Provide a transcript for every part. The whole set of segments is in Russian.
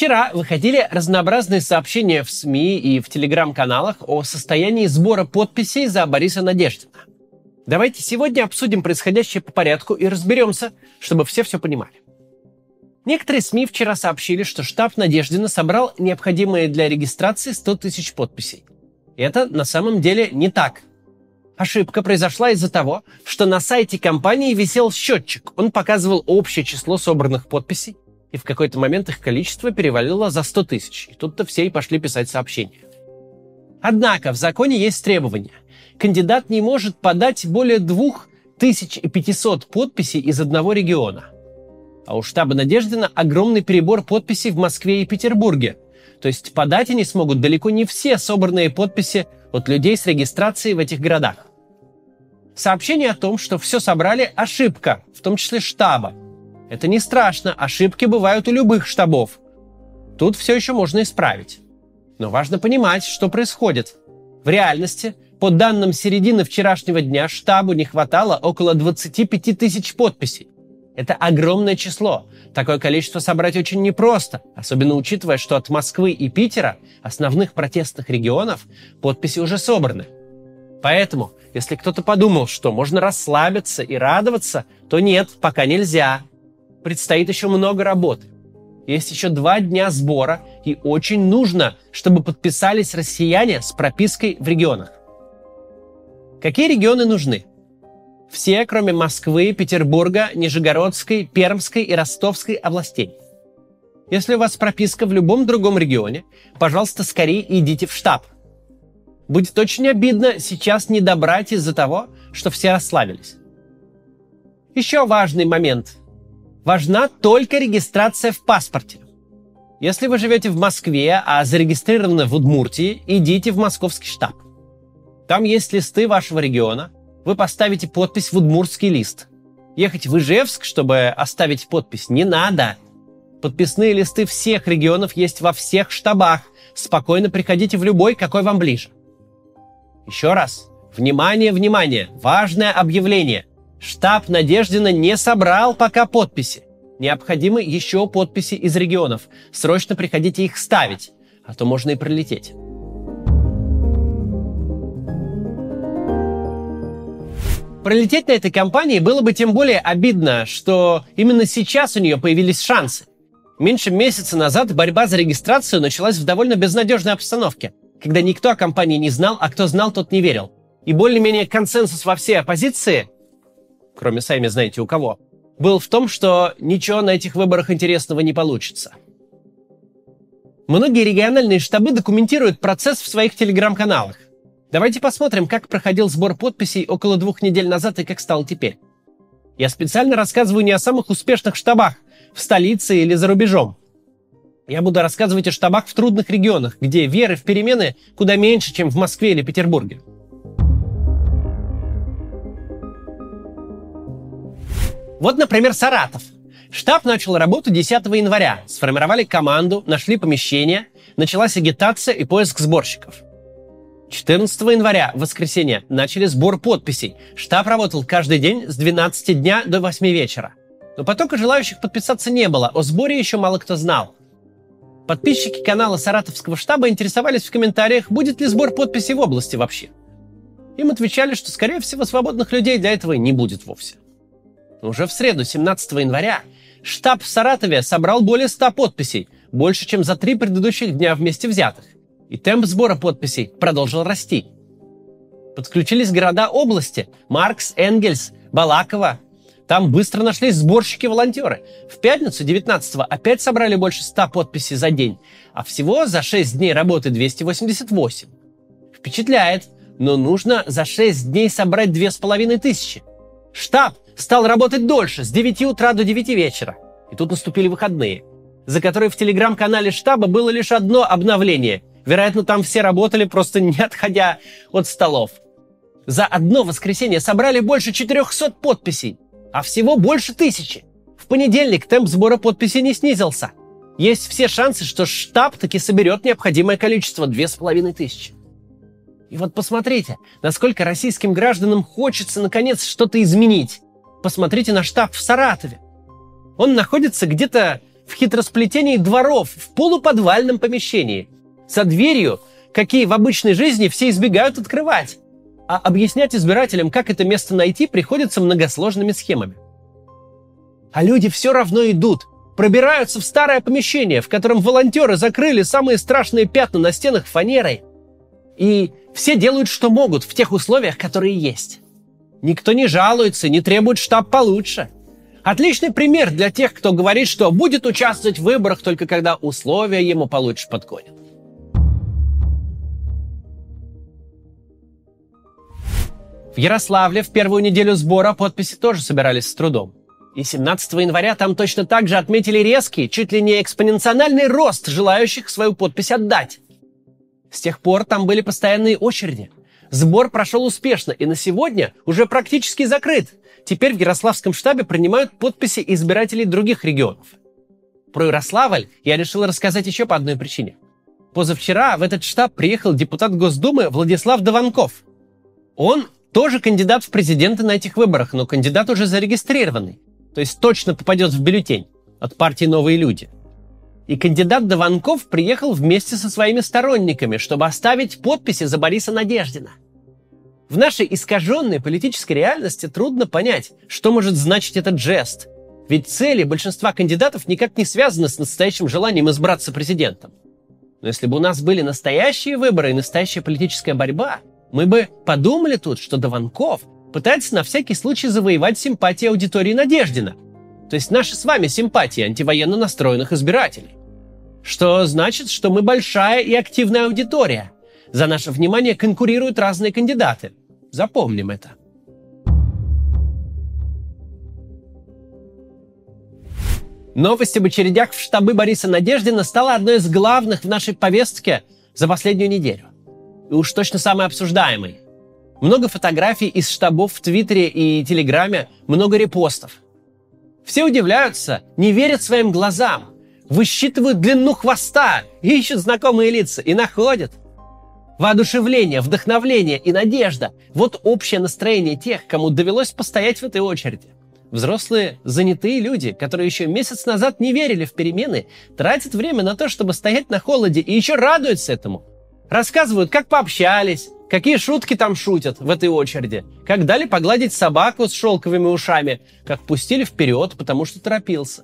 Вчера выходили разнообразные сообщения в СМИ и в телеграм-каналах о состоянии сбора подписей за Бориса Надеждина. Давайте сегодня обсудим происходящее по порядку и разберемся, чтобы все все понимали. Некоторые СМИ вчера сообщили, что штаб Надеждина собрал необходимые для регистрации 100 тысяч подписей. Это на самом деле не так. Ошибка произошла из-за того, что на сайте компании висел счетчик. Он показывал общее число собранных подписей, и в какой-то момент их количество перевалило за 100 тысяч. И тут-то все и пошли писать сообщения. Однако в законе есть требования. Кандидат не может подать более 2500 подписей из одного региона. А у штаба Надеждина огромный перебор подписей в Москве и Петербурге. То есть подать они смогут далеко не все собранные подписи от людей с регистрацией в этих городах. Сообщение о том, что все собрали – ошибка, в том числе штаба. Это не страшно, ошибки бывают у любых штабов. Тут все еще можно исправить. Но важно понимать, что происходит. В реальности, по данным середины вчерашнего дня, штабу не хватало около 25 тысяч подписей. Это огромное число. Такое количество собрать очень непросто, особенно учитывая, что от Москвы и Питера, основных протестных регионов, подписи уже собраны. Поэтому, если кто-то подумал, что можно расслабиться и радоваться, то нет, пока нельзя предстоит еще много работы. Есть еще два дня сбора, и очень нужно, чтобы подписались россияне с пропиской в регионах. Какие регионы нужны? Все, кроме Москвы, Петербурга, Нижегородской, Пермской и Ростовской областей. Если у вас прописка в любом другом регионе, пожалуйста, скорее идите в штаб. Будет очень обидно сейчас не добрать из-за того, что все расслабились. Еще важный момент – важна только регистрация в паспорте. Если вы живете в Москве, а зарегистрированы в Удмуртии, идите в московский штаб. Там есть листы вашего региона. Вы поставите подпись в удмуртский лист. Ехать в Ижевск, чтобы оставить подпись, не надо. Подписные листы всех регионов есть во всех штабах. Спокойно приходите в любой, какой вам ближе. Еще раз. Внимание, внимание! Важное объявление. Штаб Надеждина не собрал пока подписи. Необходимы еще подписи из регионов. Срочно приходите их ставить, а то можно и пролететь. Пролететь на этой компании было бы тем более обидно, что именно сейчас у нее появились шансы. Меньше месяца назад борьба за регистрацию началась в довольно безнадежной обстановке, когда никто о компании не знал, а кто знал, тот не верил. И более-менее консенсус во всей оппозиции кроме сами знаете у кого, был в том, что ничего на этих выборах интересного не получится. Многие региональные штабы документируют процесс в своих телеграм-каналах. Давайте посмотрим, как проходил сбор подписей около двух недель назад и как стал теперь. Я специально рассказываю не о самых успешных штабах в столице или за рубежом. Я буду рассказывать о штабах в трудных регионах, где веры в перемены куда меньше, чем в Москве или Петербурге. Вот, например, Саратов. Штаб начал работу 10 января. Сформировали команду, нашли помещение, началась агитация и поиск сборщиков. 14 января, в воскресенье, начали сбор подписей. Штаб работал каждый день с 12 дня до 8 вечера. Но потока желающих подписаться не было, о сборе еще мало кто знал. Подписчики канала Саратовского штаба интересовались в комментариях, будет ли сбор подписей в области вообще. Им отвечали, что, скорее всего, свободных людей для этого не будет вовсе. Уже в среду, 17 января, штаб в Саратове собрал более 100 подписей, больше, чем за три предыдущих дня вместе взятых. И темп сбора подписей продолжил расти. Подключились города области – Маркс, Энгельс, Балаково. Там быстро нашлись сборщики-волонтеры. В пятницу 19-го опять собрали больше 100 подписей за день, а всего за 6 дней работы 288. Впечатляет, но нужно за 6 дней собрать 2500. Штаб стал работать дольше, с 9 утра до 9 вечера. И тут наступили выходные, за которые в телеграм-канале штаба было лишь одно обновление. Вероятно, там все работали, просто не отходя от столов. За одно воскресенье собрали больше 400 подписей, а всего больше тысячи. В понедельник темп сбора подписей не снизился. Есть все шансы, что штаб таки соберет необходимое количество – 2500. И вот посмотрите, насколько российским гражданам хочется наконец что-то изменить. Посмотрите на штаб в Саратове. Он находится где-то в хитросплетении дворов в полуподвальном помещении. Со дверью, какие в обычной жизни все избегают открывать. А объяснять избирателям, как это место найти, приходится многосложными схемами. А люди все равно идут, пробираются в старое помещение, в котором волонтеры закрыли самые страшные пятна на стенах фанерой. И все делают, что могут в тех условиях, которые есть. Никто не жалуется, не требует штаб получше – Отличный пример для тех, кто говорит, что будет участвовать в выборах только когда условия ему получше подгонят. В Ярославле в первую неделю сбора подписи тоже собирались с трудом. И 17 января там точно так же отметили резкий, чуть ли не экспоненциональный рост желающих свою подпись отдать. С тех пор там были постоянные очереди. Сбор прошел успешно и на сегодня уже практически закрыт – Теперь в Ярославском штабе принимают подписи избирателей других регионов. Про Ярославль я решил рассказать еще по одной причине. Позавчера в этот штаб приехал депутат Госдумы Владислав Дованков. Он тоже кандидат в президенты на этих выборах, но кандидат уже зарегистрированный. То есть точно попадет в бюллетень от партии «Новые люди». И кандидат Дованков приехал вместе со своими сторонниками, чтобы оставить подписи за Бориса Надеждина – в нашей искаженной политической реальности трудно понять, что может значить этот жест. Ведь цели большинства кандидатов никак не связаны с настоящим желанием избраться президентом. Но если бы у нас были настоящие выборы и настоящая политическая борьба, мы бы подумали тут, что Дованков пытается на всякий случай завоевать симпатии аудитории Надеждина. То есть наши с вами симпатии антивоенно настроенных избирателей. Что значит, что мы большая и активная аудитория. За наше внимание конкурируют разные кандидаты. Запомним это. Новость об очередях в штабы Бориса Надеждина стала одной из главных в нашей повестке за последнюю неделю. И уж точно самой обсуждаемой. Много фотографий из штабов в Твиттере и Телеграме, много репостов. Все удивляются, не верят своим глазам, высчитывают длину хвоста, ищут знакомые лица и находят. Воодушевление, вдохновление и надежда – вот общее настроение тех, кому довелось постоять в этой очереди. Взрослые, занятые люди, которые еще месяц назад не верили в перемены, тратят время на то, чтобы стоять на холоде и еще радуются этому. Рассказывают, как пообщались, какие шутки там шутят в этой очереди, как дали погладить собаку с шелковыми ушами, как пустили вперед, потому что торопился.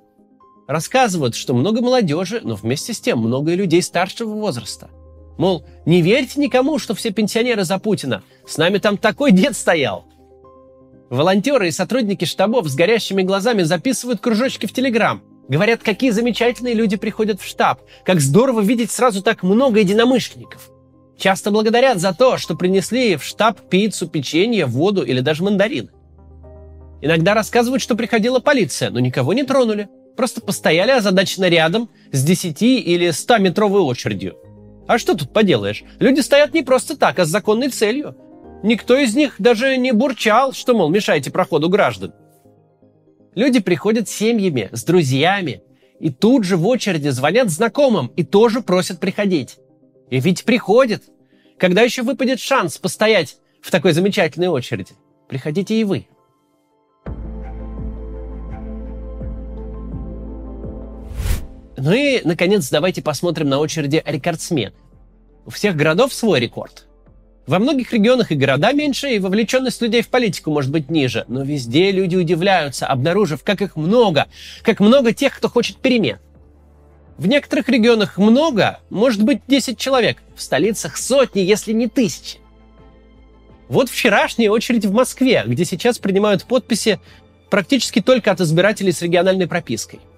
Рассказывают, что много молодежи, но вместе с тем много и людей старшего возраста – Мол, не верьте никому, что все пенсионеры за Путина. С нами там такой дед стоял. Волонтеры и сотрудники штабов с горящими глазами записывают кружочки в Телеграм. Говорят, какие замечательные люди приходят в штаб. Как здорово видеть сразу так много единомышленников. Часто благодарят за то, что принесли в штаб пиццу, печенье, воду или даже мандарины. Иногда рассказывают, что приходила полиция, но никого не тронули. Просто постояли озадаченно рядом с 10 или 100 метровой очередью. А что тут поделаешь? Люди стоят не просто так, а с законной целью. Никто из них даже не бурчал, что, мол, мешаете проходу граждан. Люди приходят с семьями, с друзьями, и тут же в очереди звонят знакомым и тоже просят приходить. И ведь приходят. Когда еще выпадет шанс постоять в такой замечательной очереди? Приходите и вы. Ну и, наконец, давайте посмотрим на очереди рекордсмен. У всех городов свой рекорд. Во многих регионах и города меньше, и вовлеченность людей в политику может быть ниже. Но везде люди удивляются, обнаружив, как их много, как много тех, кто хочет перемен. В некоторых регионах много, может быть 10 человек, в столицах сотни, если не тысячи. Вот вчерашняя очередь в Москве, где сейчас принимают подписи практически только от избирателей с региональной пропиской –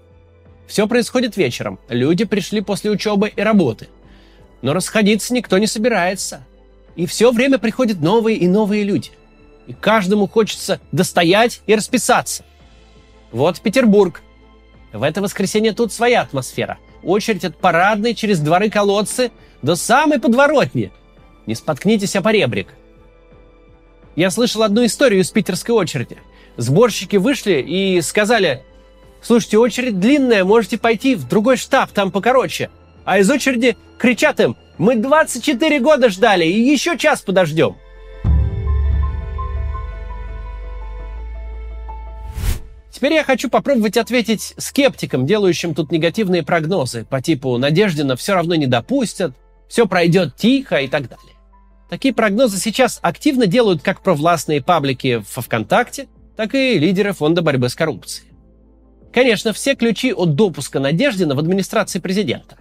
все происходит вечером. Люди пришли после учебы и работы. Но расходиться никто не собирается. И все время приходят новые и новые люди. И каждому хочется достоять и расписаться. Вот Петербург. В это воскресенье тут своя атмосфера. Очередь от парадной через дворы колодцы до самой подворотни. Не споткнитесь о поребрик. Я слышал одну историю из питерской очереди. Сборщики вышли и сказали, Слушайте, очередь длинная, можете пойти в другой штаб, там покороче. А из очереди кричат им, мы 24 года ждали и еще час подождем. Теперь я хочу попробовать ответить скептикам, делающим тут негативные прогнозы по типу «Надеждина все равно не допустят», «Все пройдет тихо» и так далее. Такие прогнозы сейчас активно делают как провластные паблики во ВКонтакте, так и лидеры Фонда борьбы с коррупцией. Конечно, все ключи от допуска Надеждина в администрации президента.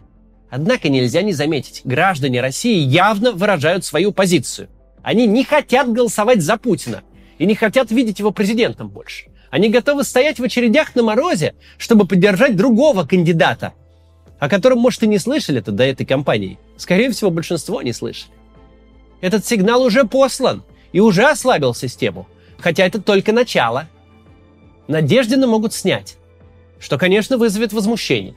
Однако нельзя не заметить, граждане России явно выражают свою позицию. Они не хотят голосовать за Путина и не хотят видеть его президентом больше. Они готовы стоять в очередях на морозе, чтобы поддержать другого кандидата, о котором, может, и не слышали-то до этой кампании. Скорее всего, большинство не слышали. Этот сигнал уже послан и уже ослабил систему, хотя это только начало. Надеждина могут снять, что, конечно, вызовет возмущение.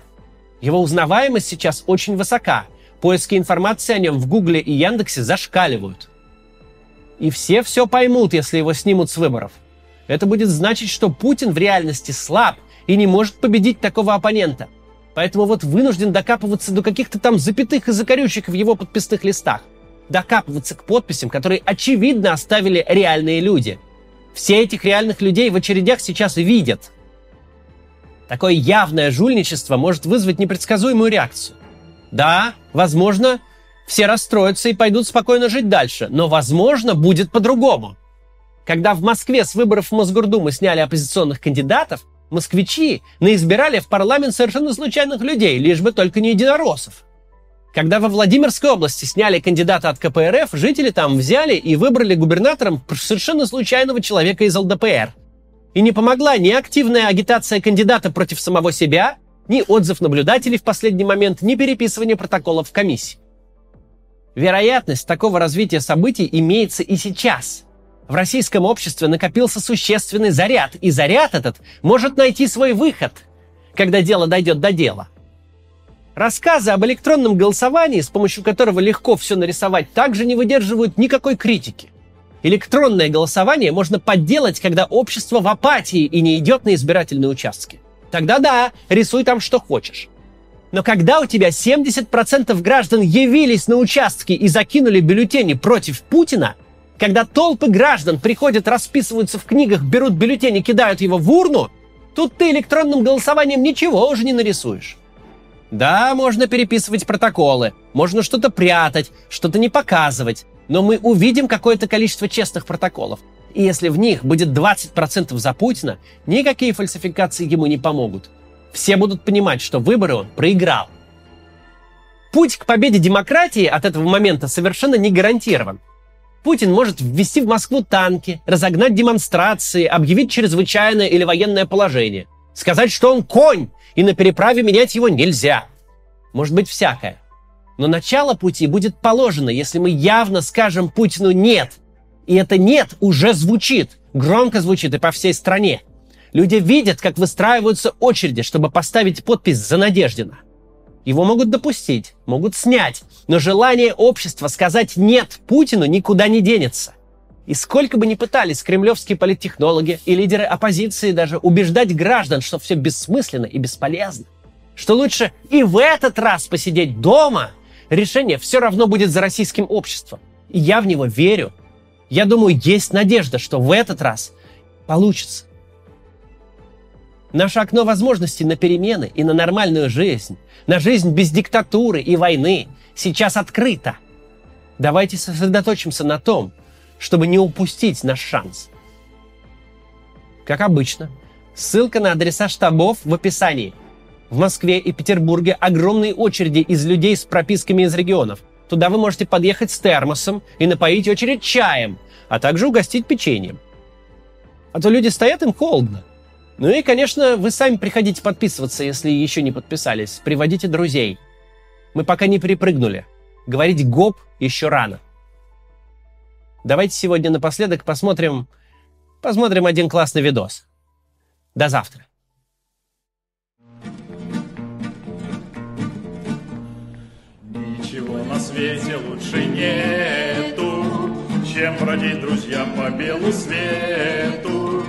Его узнаваемость сейчас очень высока. Поиски информации о нем в Гугле и Яндексе зашкаливают. И все все поймут, если его снимут с выборов. Это будет значить, что Путин в реальности слаб и не может победить такого оппонента. Поэтому вот вынужден докапываться до каких-то там запятых и закорючек в его подписных листах. Докапываться к подписям, которые очевидно оставили реальные люди. Все этих реальных людей в очередях сейчас видят – Такое явное жульничество может вызвать непредсказуемую реакцию. Да, возможно, все расстроятся и пойдут спокойно жить дальше, но, возможно, будет по-другому. Когда в Москве с выборов в Мосгордуму сняли оппозиционных кандидатов, москвичи наизбирали в парламент совершенно случайных людей, лишь бы только не единороссов. Когда во Владимирской области сняли кандидата от КПРФ, жители там взяли и выбрали губернатором совершенно случайного человека из ЛДПР. И не помогла ни активная агитация кандидата против самого себя, ни отзыв наблюдателей в последний момент, ни переписывание протоколов в комиссии. Вероятность такого развития событий имеется и сейчас. В российском обществе накопился существенный заряд, и заряд этот может найти свой выход, когда дело дойдет до дела. Рассказы об электронном голосовании, с помощью которого легко все нарисовать, также не выдерживают никакой критики – Электронное голосование можно подделать, когда общество в апатии и не идет на избирательные участки. Тогда да, рисуй там что хочешь. Но когда у тебя 70% граждан явились на участки и закинули бюллетени против Путина, когда толпы граждан приходят, расписываются в книгах, берут бюллетени, кидают его в урну, тут ты электронным голосованием ничего уже не нарисуешь. Да, можно переписывать протоколы, можно что-то прятать, что-то не показывать, но мы увидим какое-то количество честных протоколов. И если в них будет 20% за Путина, никакие фальсификации ему не помогут. Все будут понимать, что выборы он проиграл. Путь к победе демократии от этого момента совершенно не гарантирован. Путин может ввести в Москву танки, разогнать демонстрации, объявить чрезвычайное или военное положение, сказать, что он конь, и на переправе менять его нельзя. Может быть всякое. Но начало пути будет положено, если мы явно скажем Путину «нет». И это «нет» уже звучит, громко звучит и по всей стране. Люди видят, как выстраиваются очереди, чтобы поставить подпись за Надеждина. Его могут допустить, могут снять, но желание общества сказать «нет» Путину никуда не денется. И сколько бы ни пытались кремлевские политтехнологи и лидеры оппозиции даже убеждать граждан, что все бессмысленно и бесполезно, что лучше и в этот раз посидеть дома – решение все равно будет за российским обществом. И я в него верю. Я думаю, есть надежда, что в этот раз получится. Наше окно возможностей на перемены и на нормальную жизнь, на жизнь без диктатуры и войны сейчас открыто. Давайте сосредоточимся на том, чтобы не упустить наш шанс. Как обычно, ссылка на адреса штабов в описании – в Москве и Петербурге огромные очереди из людей с прописками из регионов. Туда вы можете подъехать с термосом и напоить очередь чаем, а также угостить печеньем. А то люди стоят, им холодно. Ну и, конечно, вы сами приходите подписываться, если еще не подписались. Приводите друзей. Мы пока не перепрыгнули. Говорить гоп еще рано. Давайте сегодня напоследок посмотрим, посмотрим один классный видос. До завтра. Свете лучше нету, чем бродить друзьям по белу свету.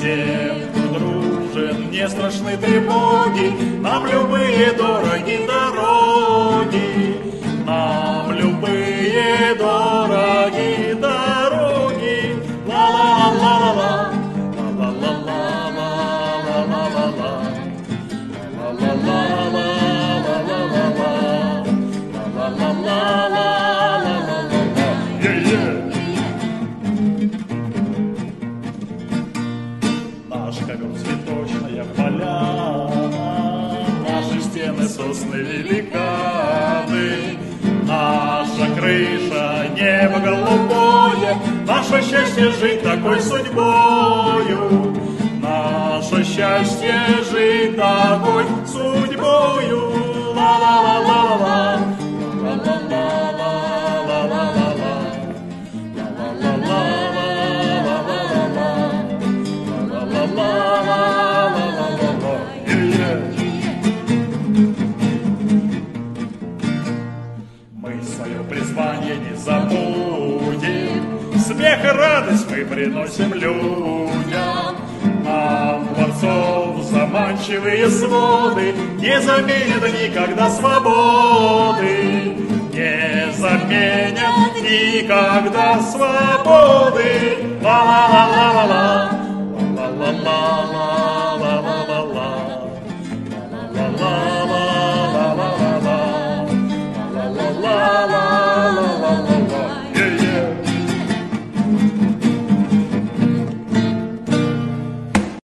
Тем, кто дружен, не страшны тревоги, нам любые дороги дороги, нам любые дороги счастье жить такой судьбою. Наше счастье приносим людям. Нам дворцов заманчивые своды Не заменят никогда свободы, Не заменят никогда свободы. Ла-ла-ла-ла-ла.